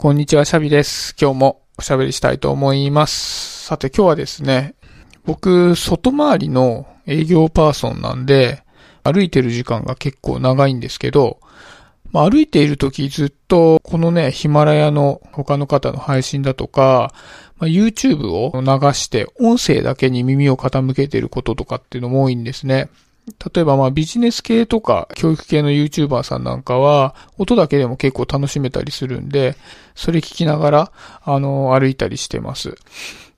こんにちは、シャビです。今日もおしゃべりしたいと思います。さて今日はですね、僕、外回りの営業パーソンなんで、歩いてる時間が結構長いんですけど、まあ、歩いている時ずっと、このね、ヒマラヤの他の方の配信だとか、まあ、YouTube を流して音声だけに耳を傾けてることとかっていうのも多いんですね。例えばまあビジネス系とか教育系の YouTuber さんなんかは音だけでも結構楽しめたりするんで、それ聞きながら、あの、歩いたりしてます。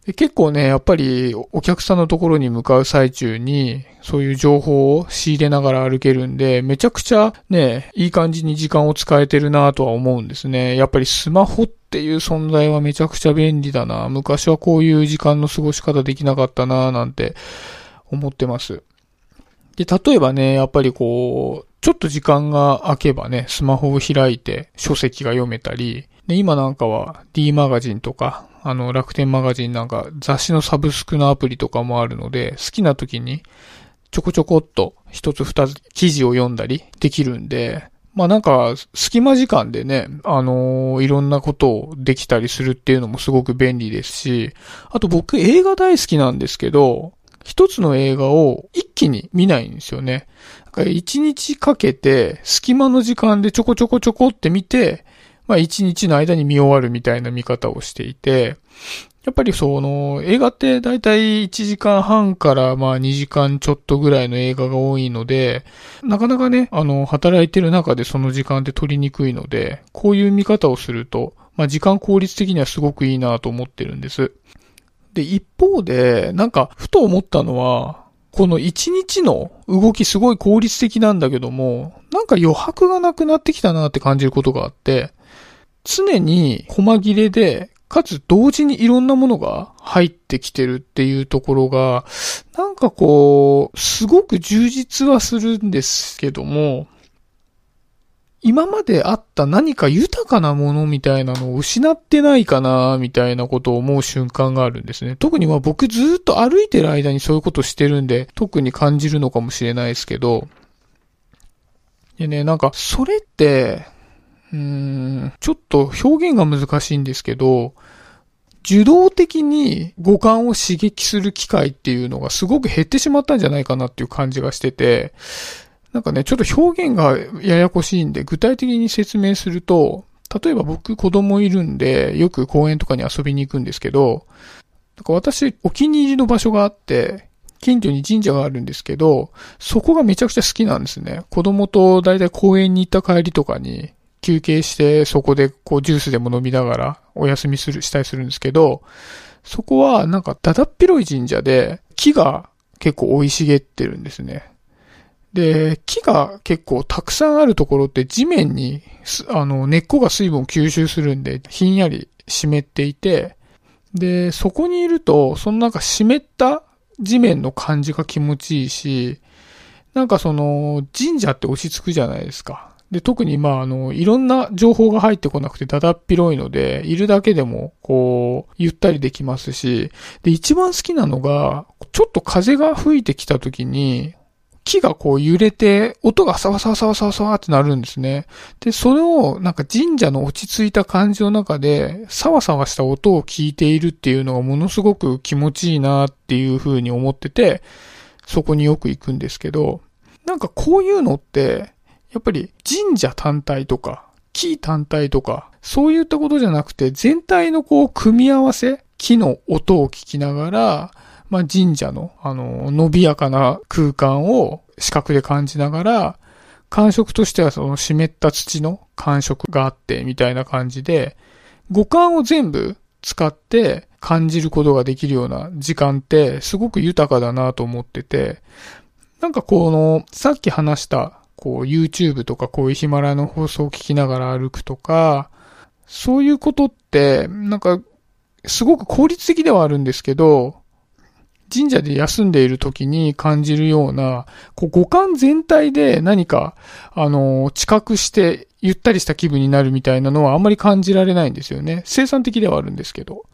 で結構ね、やっぱりお客さんのところに向かう最中に、そういう情報を仕入れながら歩けるんで、めちゃくちゃね、いい感じに時間を使えてるなとは思うんですね。やっぱりスマホっていう存在はめちゃくちゃ便利だな。昔はこういう時間の過ごし方できなかったななんて思ってます。で、例えばね、やっぱりこう、ちょっと時間が空けばね、スマホを開いて書籍が読めたり、で、今なんかは D マガジンとか、あの、楽天マガジンなんか雑誌のサブスクのアプリとかもあるので、好きな時にちょこちょこっと一つ二つ記事を読んだりできるんで、まあなんか、隙間時間でね、あのーいろんなことをできたりするっていうのもすごく便利ですし、あと僕映画大好きなんですけど、一つの映画を一気に見ないんですよね。だから一日かけて隙間の時間でちょこちょこちょこって見て、まあ一日の間に見終わるみたいな見方をしていて、やっぱりその映画ってだいたい1時間半からまあ2時間ちょっとぐらいの映画が多いので、なかなかね、あの、働いてる中でその時間って取りにくいので、こういう見方をすると、まあ時間効率的にはすごくいいなと思ってるんです。で、一方で、なんか、ふと思ったのは、この一日の動きすごい効率的なんだけども、なんか余白がなくなってきたなって感じることがあって、常に細切れで、かつ同時にいろんなものが入ってきてるっていうところが、なんかこう、すごく充実はするんですけども、今まであった何か豊かなものみたいなのを失ってないかな、みたいなことを思う瞬間があるんですね。特にまあ僕ずっと歩いてる間にそういうことしてるんで、特に感じるのかもしれないですけど、でね、なんか、それって、うーん、ちょっと表現が難しいんですけど、受動的に五感を刺激する機会っていうのがすごく減ってしまったんじゃないかなっていう感じがしてて、なんかね、ちょっと表現がややこしいんで、具体的に説明すると、例えば僕子供いるんで、よく公園とかに遊びに行くんですけど、なんか私お気に入りの場所があって、近所に神社があるんですけど、そこがめちゃくちゃ好きなんですね。子供とだいたい公園に行った帰りとかに休憩して、そこでこうジュースでも飲みながらお休みする、したりするんですけど、そこはなんかだだっ広い神社で木が結構生い茂ってるんですね。で、木が結構たくさんあるところって地面に、あの、根っこが水分を吸収するんで、ひんやり湿っていて、で、そこにいると、そのなんか湿った地面の感じが気持ちいいし、なんかその、神社って落ち着くじゃないですか。で、特にまあ、あの、いろんな情報が入ってこなくてだだっ広いので、いるだけでも、こう、ゆったりできますし、で、一番好きなのが、ちょっと風が吹いてきた時に、木がこう揺れて、音がサワサワサワサワサワってなるんですね。で、それをなんか神社の落ち着いた感じの中で、サワサワした音を聞いているっていうのがものすごく気持ちいいなっていう風に思ってて、そこによく行くんですけど、なんかこういうのって、やっぱり神社単体とか、木単体とか、そういったことじゃなくて、全体のこう組み合わせ、木の音を聞きながら、まあ、神社の、あの、伸びやかな空間を視覚で感じながら、感触としてはその湿った土の感触があって、みたいな感じで、五感を全部使って感じることができるような時間って、すごく豊かだなと思ってて、なんかこの、さっき話した、こう YouTube とかこういうヒマラヤの放送を聞きながら歩くとか、そういうことって、なんか、すごく効率的ではあるんですけど、神社で休んでいる時に感じるような、こう五感全体で何か、あの、知覚してゆったりした気分になるみたいなのはあんまり感じられないんですよね。生産的ではあるんですけど。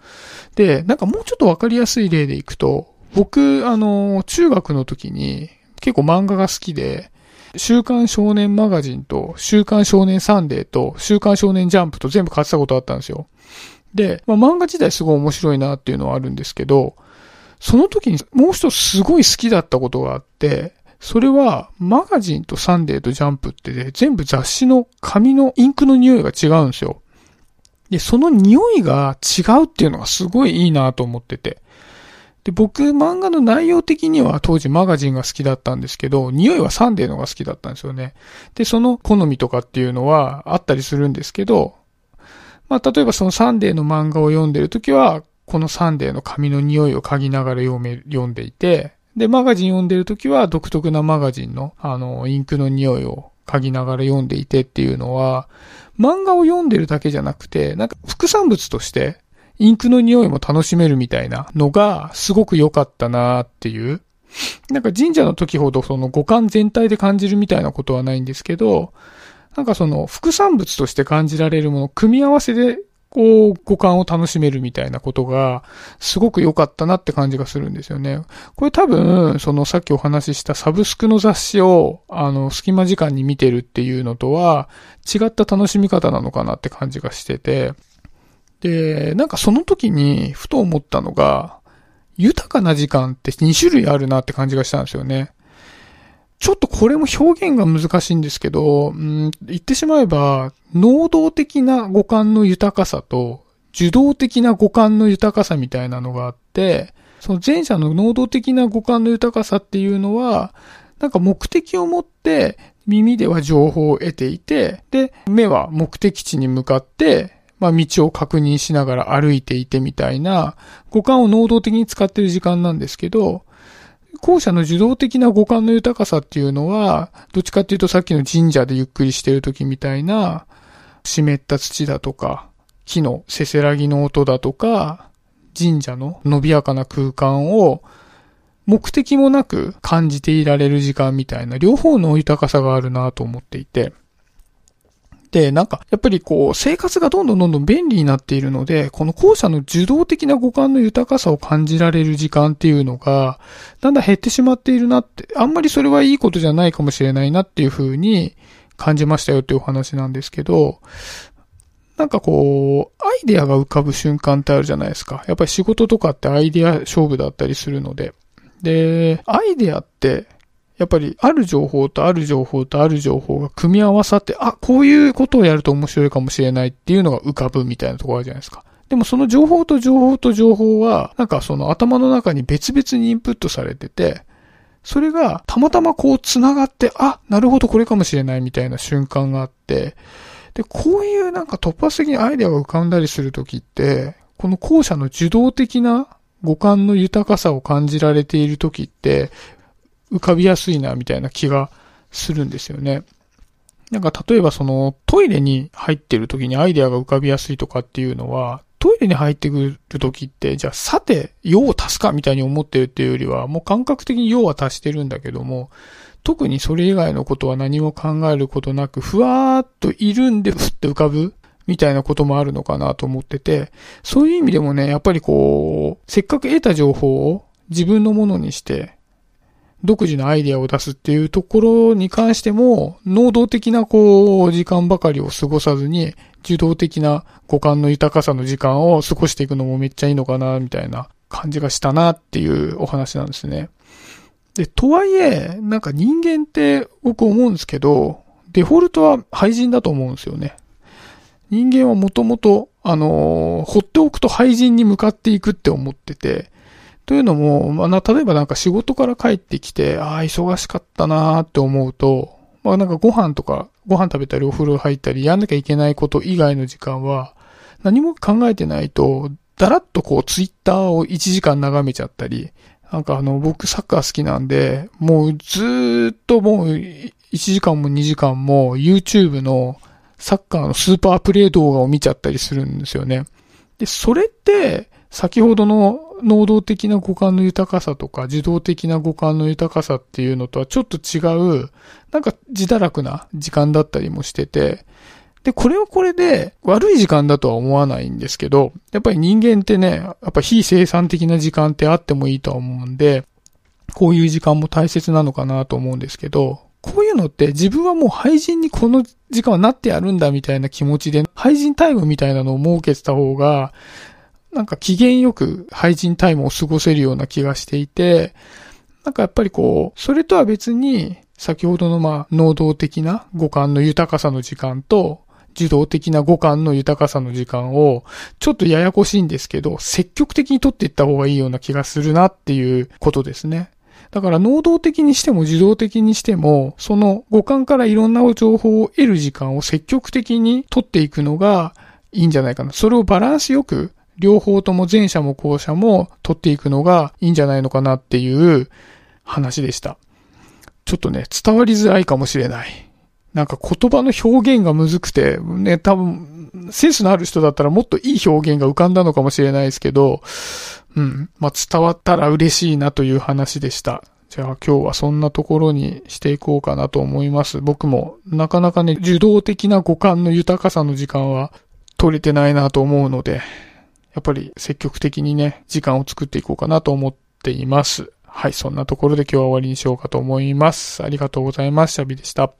で、なんかもうちょっとわかりやすい例でいくと、僕、あの、中学の時に結構漫画が好きで、週刊少年マガジンと、週刊少年サンデーと、週刊少年ジャンプと全部買ってたことあったんですよ。で、まあ、漫画自体すごい面白いなっていうのはあるんですけど、その時にもう一つすごい好きだったことがあって、それは、マガジンとサンデーとジャンプって、ね、全部雑誌の紙のインクの匂いが違うんですよ。で、その匂いが違うっていうのがすごいいいなと思ってて。で、僕、漫画の内容的には当時マガジンが好きだったんですけど、匂いはサンデーのが好きだったんですよね。で、その好みとかっていうのはあったりするんですけど、まあ、例えばそのサンデーの漫画を読んでるときは、このサンデーの紙の匂いを嗅ぎながら読め、読んでいて、で、マガジン読んでるときは独特なマガジンの、あの、インクの匂いを嗅ぎながら読んでいてっていうのは、漫画を読んでるだけじゃなくて、なんか副産物として、インクの匂いも楽しめるみたいなのが、すごく良かったなっていう。なんか神社の時ほどその五感全体で感じるみたいなことはないんですけど、なんかその副産物として感じられるもの、組み合わせでこう、五感を楽しめるみたいなことが、すごく良かったなって感じがするんですよね。これ多分、そのさっきお話ししたサブスクの雑誌を、あの、隙間時間に見てるっていうのとは、違った楽しみ方なのかなって感じがしてて、で、なんかその時に、ふと思ったのが、豊かな時間って2種類あるなって感じがしたんですよね。ちょっとこれも表現が難しいんですけど、うん、言ってしまえば、能動的な五感の豊かさと、受動的な五感の豊かさみたいなのがあって、その前者の能動的な五感の豊かさっていうのは、なんか目的を持って耳では情報を得ていて、で、目は目的地に向かって、まあ道を確認しながら歩いていてみたいな、五感を能動的に使ってる時間なんですけど、後者の受動的な五感の豊かさっていうのは、どっちかっていうとさっきの神社でゆっくりしてる時みたいな、湿った土だとか、木のせせらぎの音だとか、神社の伸びやかな空間を目的もなく感じていられる時間みたいな両方の豊かさがあるなと思っていて、なんか、やっぱりこう、生活がどんどんどんどん便利になっているので、この後者の受動的な五感の豊かさを感じられる時間っていうのが、だんだん減ってしまっているなって、あんまりそれはいいことじゃないかもしれないなっていうふうに感じましたよっていうお話なんですけど、なんかこう、アイデアが浮かぶ瞬間ってあるじゃないですか。やっぱり仕事とかってアイデア勝負だったりするので。で、アイデアってやっぱりある情報とある情報とある情報が組み合わさって、あ、こういうことをやると面白いかもしれないっていうのが浮かぶみたいなところあるじゃないですか。でもその情報と情報と情報は、なんかその頭の中に別々にインプットされてて、それがたまたまこう繋がって、あ、なるほどこれかもしれないみたいな瞬間があって、で、こういうなんか突発的にアイデアが浮かんだりするときって、この後者の受動的な五感の豊かさを感じられているときって、浮かびやすいな、みたいな気がするんですよね。なんか例えばそのトイレに入ってる時にアイデアが浮かびやすいとかっていうのは、トイレに入ってくる時って、じゃあさて、用を足すかみたいに思ってるっていうよりは、もう感覚的に用は足してるんだけども、特にそれ以外のことは何も考えることなく、ふわーっといるんで、ふって浮かぶみたいなこともあるのかなと思ってて、そういう意味でもね、やっぱりこう、せっかく得た情報を自分のものにして、独自のアイデアを出すっていうところに関しても、能動的なこう、時間ばかりを過ごさずに、受動的な五感の豊かさの時間を過ごしていくのもめっちゃいいのかな、みたいな感じがしたなっていうお話なんですね。で、とはいえ、なんか人間って僕思うんですけど、デフォルトは廃人だと思うんですよね。人間はもともと、あの、放っておくと廃人に向かっていくって思ってて、というのも、まあ、例えばなんか仕事から帰ってきて、ああ、忙しかったなーって思うと、まあなんかご飯とか、ご飯食べたりお風呂入ったり、やんなきゃいけないこと以外の時間は、何も考えてないと、だらっとこうツイッターを1時間眺めちゃったり、なんかあの、僕サッカー好きなんで、もうずっともう1時間も2時間も YouTube のサッカーのスーパープレイ動画を見ちゃったりするんですよね。で、それって、先ほどの能動的な五感の豊かさとか、自動的な五感の豊かさっていうのとはちょっと違う、なんか自堕落な時間だったりもしてて、で、これはこれで悪い時間だとは思わないんですけど、やっぱり人間ってね、やっぱ非生産的な時間ってあってもいいとは思うんで、こういう時間も大切なのかなと思うんですけど、こういうのって自分はもう廃人にこの時間はなってやるんだみたいな気持ちで、廃人タイムみたいなのを設けてた方が、なんか機嫌よく廃人タイムを過ごせるような気がしていて、なんかやっぱりこう、それとは別に、先ほどのまあ、能動的な五感の豊かさの時間と、受動的な五感の豊かさの時間を、ちょっとややこしいんですけど、積極的に取っていった方がいいような気がするなっていうことですね。だから能動的にしても自動的にしても、その五感からいろんな情報を得る時間を積極的に取っていくのがいいんじゃないかな。それをバランスよく、両方とも前者も後者も取っていくのがいいんじゃないのかなっていう話でした。ちょっとね、伝わりづらいかもしれない。なんか言葉の表現がむずくて、ね、多分、センスのある人だったらもっといい表現が浮かんだのかもしれないですけど、うん。まあ、伝わったら嬉しいなという話でした。じゃあ今日はそんなところにしていこうかなと思います。僕もなかなかね、受動的な五感の豊かさの時間は取れてないなと思うので、やっぱり積極的にね、時間を作っていこうかなと思っています。はい、そんなところで今日は終わりにしようかと思います。ありがとうございます。シャビでした。